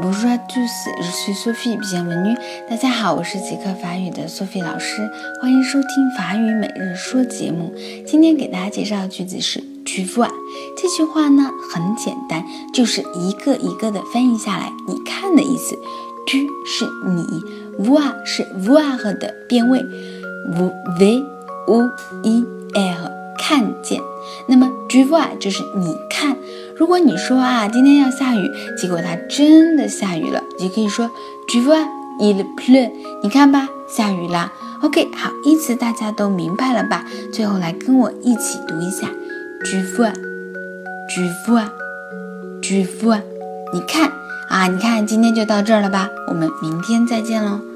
Bonjour à tous, je suis Sophie bienvenue。大家好，我是极客法语的 Sophie 老师，欢迎收听法语每日说节目。今天给大家介绍的句子是 tu vois。这句话呢很简单，就是一个一个的翻译下来，你看的意思。tu 是你 v o i 是 voir 的变位，v v o i r 看见。那么 tu vois 就是你看。如果你说啊，今天要下雨，结果它真的下雨了，就可以说 tu vois，il pleut，你看吧，下雨啦。OK，好，意思大家都明白了吧？最后来跟我一起读一下 tu vois，tu vois，tu vois，你看啊，你看，今天就到这儿了吧？我们明天再见喽。